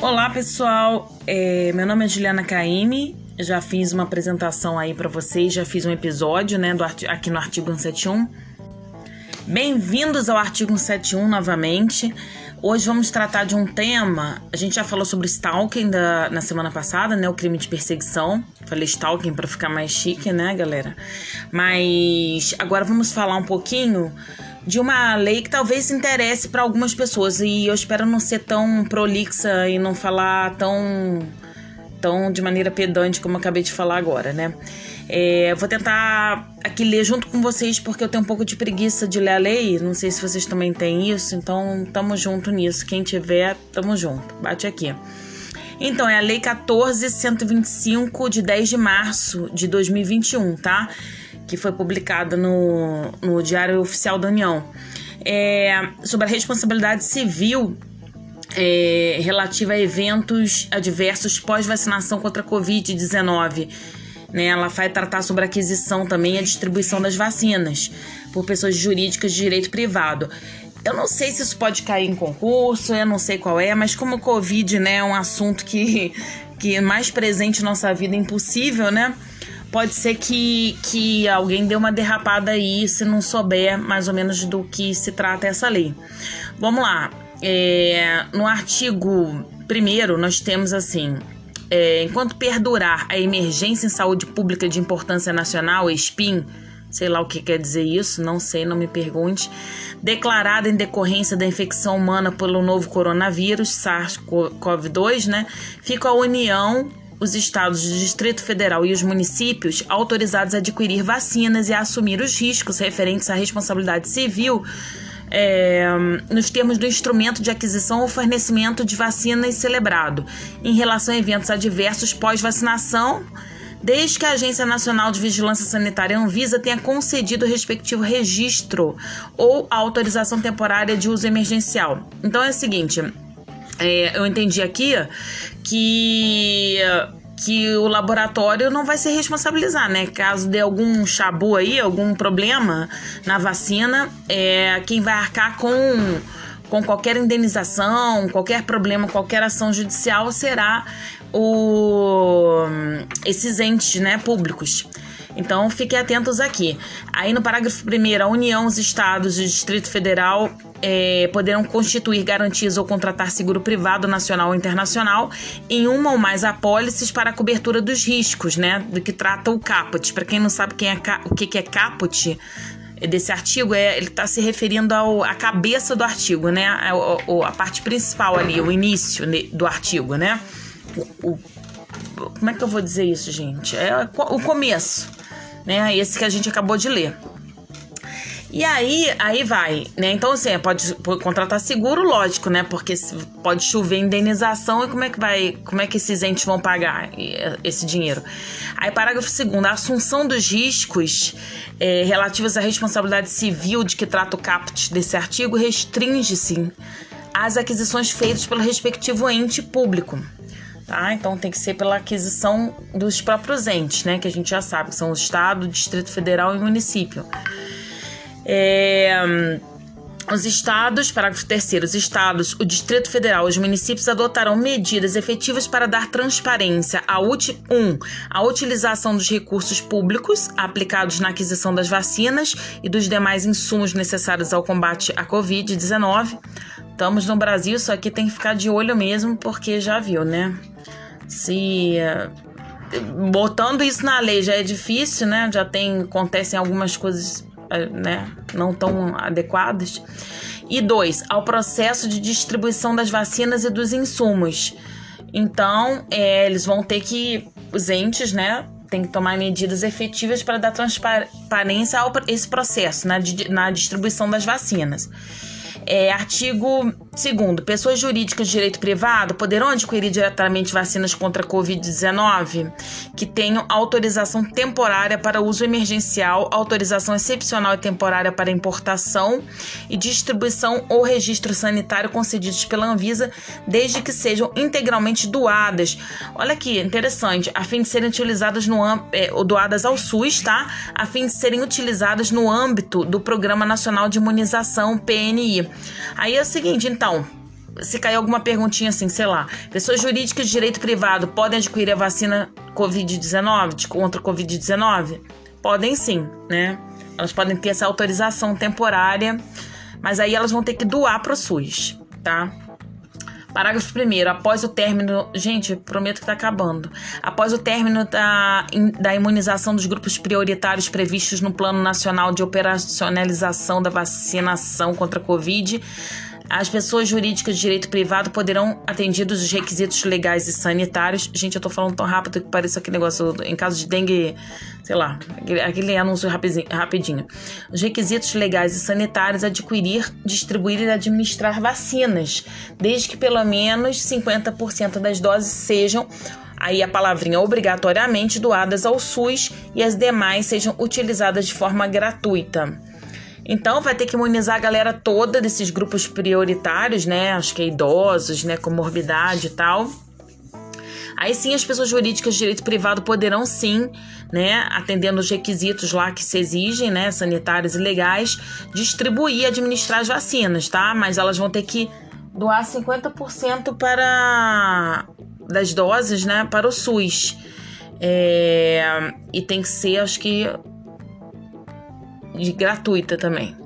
Olá pessoal, é, meu nome é Juliana Caime, já fiz uma apresentação aí para vocês, já fiz um episódio né, do, aqui no artigo 171. Bem-vindos ao artigo 171 novamente. Hoje vamos tratar de um tema. A gente já falou sobre stalking da, na semana passada, né? O crime de perseguição. Falei stalking para ficar mais chique, né, galera? Mas agora vamos falar um pouquinho de uma lei que talvez interesse para algumas pessoas e eu espero não ser tão prolixa e não falar tão tão de maneira pedante como eu acabei de falar agora, né? É, vou tentar aqui ler junto com vocês porque eu tenho um pouco de preguiça de ler a lei. Não sei se vocês também têm isso, então tamo junto nisso. Quem tiver, tamo junto. Bate aqui. Então, é a Lei 14.125 de 10 de março de 2021, tá? Que foi publicada no, no Diário Oficial da União, é, sobre a responsabilidade civil é, relativa a eventos adversos pós-vacinação contra a Covid-19. Né, ela vai tratar sobre a aquisição também e a distribuição das vacinas por pessoas jurídicas de direito privado. Eu não sei se isso pode cair em concurso, eu não sei qual é, mas como o Covid né, é um assunto que, que é mais presente na nossa vida impossível, né? Pode ser que, que alguém dê uma derrapada aí se não souber mais ou menos do que se trata essa lei. Vamos lá. É, no artigo 1 nós temos assim. É, enquanto perdurar a emergência em saúde pública de importância nacional, SPIN, sei lá o que quer dizer isso, não sei, não me pergunte, declarada em decorrência da infecção humana pelo novo coronavírus, SARS-CoV-2, né, fica a União os estados do Distrito Federal e os municípios autorizados a adquirir vacinas e a assumir os riscos referentes à responsabilidade civil é, nos termos do instrumento de aquisição ou fornecimento de vacinas celebrado em relação a eventos adversos pós-vacinação, desde que a Agência Nacional de Vigilância Sanitária Anvisa tenha concedido o respectivo registro ou autorização temporária de uso emergencial. Então é o seguinte. É, eu entendi aqui que que o laboratório não vai se responsabilizar, né? Caso dê algum chabu aí, algum problema na vacina, é quem vai arcar com com qualquer indenização, qualquer problema, qualquer ação judicial será o esses entes, né, públicos. Então fiquem atentos aqui. Aí no parágrafo 1, a União, os Estados e o Distrito Federal é, poderão constituir garantias ou contratar seguro privado nacional ou internacional em uma ou mais apólices para a cobertura dos riscos, né? Do que trata o caput. Para quem não sabe quem é, o que, é caput, desse artigo é ele está se referindo ao, à cabeça do artigo, né? A, a, a, parte principal ali, o início do artigo, né? O, o, como é que eu vou dizer isso, gente? É o começo né? Esse que a gente acabou de ler. E aí, aí vai, né? Então, assim, pode, pode, contratar seguro, lógico, né? Porque pode chover indenização e como é que vai, como é que esses entes vão pagar esse dinheiro? Aí, parágrafo segundo, a assunção dos riscos é, relativos à responsabilidade civil de que trata o caput desse artigo restringe-se às aquisições feitas pelo respectivo ente público tá? Então tem que ser pela aquisição dos próprios entes, né? Que a gente já sabe, que são o Estado, Distrito Federal e município. É, os estados, parágrafo 3 os estados, o Distrito Federal os municípios adotarão medidas efetivas para dar transparência a, uti, um, a utilização dos recursos públicos aplicados na aquisição das vacinas e dos demais insumos necessários ao combate à Covid-19. Estamos no Brasil, só que tem que ficar de olho mesmo, porque já viu, né? se botando isso na lei já é difícil, né? Já tem acontecem algumas coisas, eh, né, não tão adequadas. E dois, ao processo de distribuição das vacinas e dos insumos. Então, é, eles vão ter que os entes, né, tem que tomar medidas efetivas para dar transparência a esse processo na, na distribuição das vacinas. É, artigo 2 pessoas jurídicas de direito privado poderão adquirir diretamente vacinas contra a Covid-19 que tenham autorização temporária para uso emergencial, autorização excepcional e temporária para importação e distribuição ou registro sanitário concedidos pela Anvisa, desde que sejam integralmente doadas. Olha aqui, interessante, a fim de serem utilizadas no é, doadas ao SUS, tá? A fim de serem utilizadas no âmbito do Programa Nacional de Imunização, PNI. Aí é o seguinte, então, se cair alguma perguntinha assim, sei lá, pessoas jurídicas de direito privado podem adquirir a vacina Covid-19, contra Covid-19? Podem sim, né? Elas podem ter essa autorização temporária, mas aí elas vão ter que doar para o SUS, tá? Parágrafo 1. Após o término. Gente, prometo que está acabando. Após o término da, da imunização dos grupos prioritários previstos no Plano Nacional de Operacionalização da Vacinação contra a Covid as pessoas jurídicas de direito privado poderão, atendidos os requisitos legais e sanitários. Gente, eu tô falando tão rápido que parece aquele negócio em caso de dengue, sei lá, aquele, aquele anúncio rapidinho. Os requisitos legais e sanitários adquirir, distribuir e administrar vacinas, desde que pelo menos 50% das doses sejam aí a palavrinha obrigatoriamente doadas ao SUS e as demais sejam utilizadas de forma gratuita. Então vai ter que imunizar a galera toda desses grupos prioritários, né? Acho que é idosos, né? Comorbidade e tal. Aí sim as pessoas jurídicas de direito privado poderão sim, né, atendendo os requisitos lá que se exigem, né, sanitários e legais, distribuir e administrar as vacinas, tá? Mas elas vão ter que doar 50% para das doses, né, para o SUS. É, e tem que ser, acho que de gratuita também.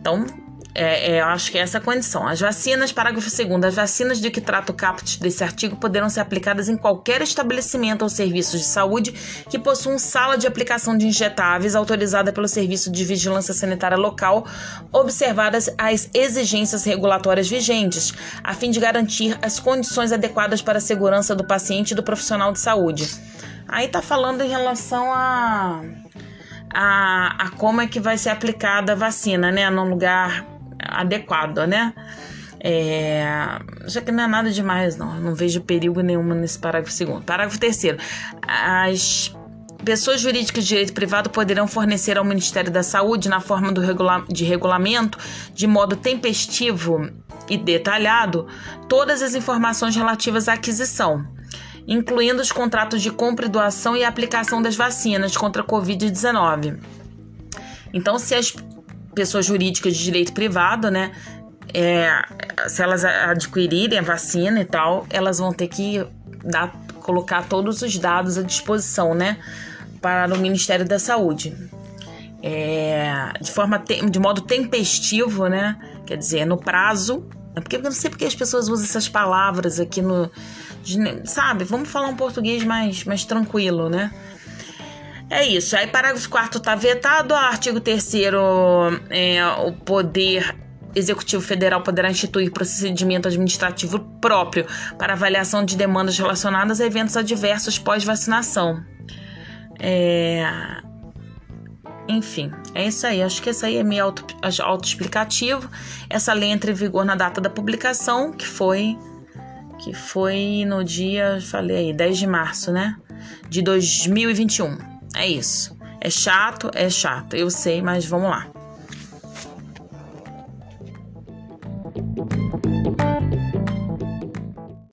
Então, é, é, eu acho que é essa a condição. As vacinas, parágrafo 2 as vacinas de que trata o caput desse artigo poderão ser aplicadas em qualquer estabelecimento ou serviço de saúde que possuam sala de aplicação de injetáveis autorizada pelo Serviço de Vigilância Sanitária Local, observadas as exigências regulatórias vigentes, a fim de garantir as condições adequadas para a segurança do paciente e do profissional de saúde. Aí tá falando em relação a a, a como é que vai ser aplicada a vacina, né? Num lugar adequado, né? É, já que não é nada demais, não. Não vejo perigo nenhum nesse parágrafo segundo. Parágrafo terceiro. As pessoas jurídicas de direito privado poderão fornecer ao Ministério da Saúde, na forma do regula de regulamento, de modo tempestivo e detalhado, todas as informações relativas à aquisição incluindo os contratos de compra e doação e aplicação das vacinas contra a Covid-19. Então, se as pessoas jurídicas de direito privado, né, é, se elas adquirirem a vacina e tal, elas vão ter que dar, colocar todos os dados à disposição, né, para o Ministério da Saúde. É, de forma de modo tempestivo, né? Quer dizer, no prazo. É porque eu não sei porque as pessoas usam essas palavras aqui no, sabe? Vamos falar um português mais, mais tranquilo, né? É isso. Aí, parágrafo 4 está vetado. Artigo 3 é, o poder Executivo Federal poderá instituir procedimento administrativo próprio para avaliação de demandas relacionadas a eventos adversos pós-vacinação. É... Enfim, é isso aí. Acho que essa aí é meio auto, autoexplicativo. Essa lei entra em vigor na data da publicação, que foi que foi no dia, falei aí, 10 de março, né? De 2021. É isso. É chato, é chato, eu sei, mas vamos lá.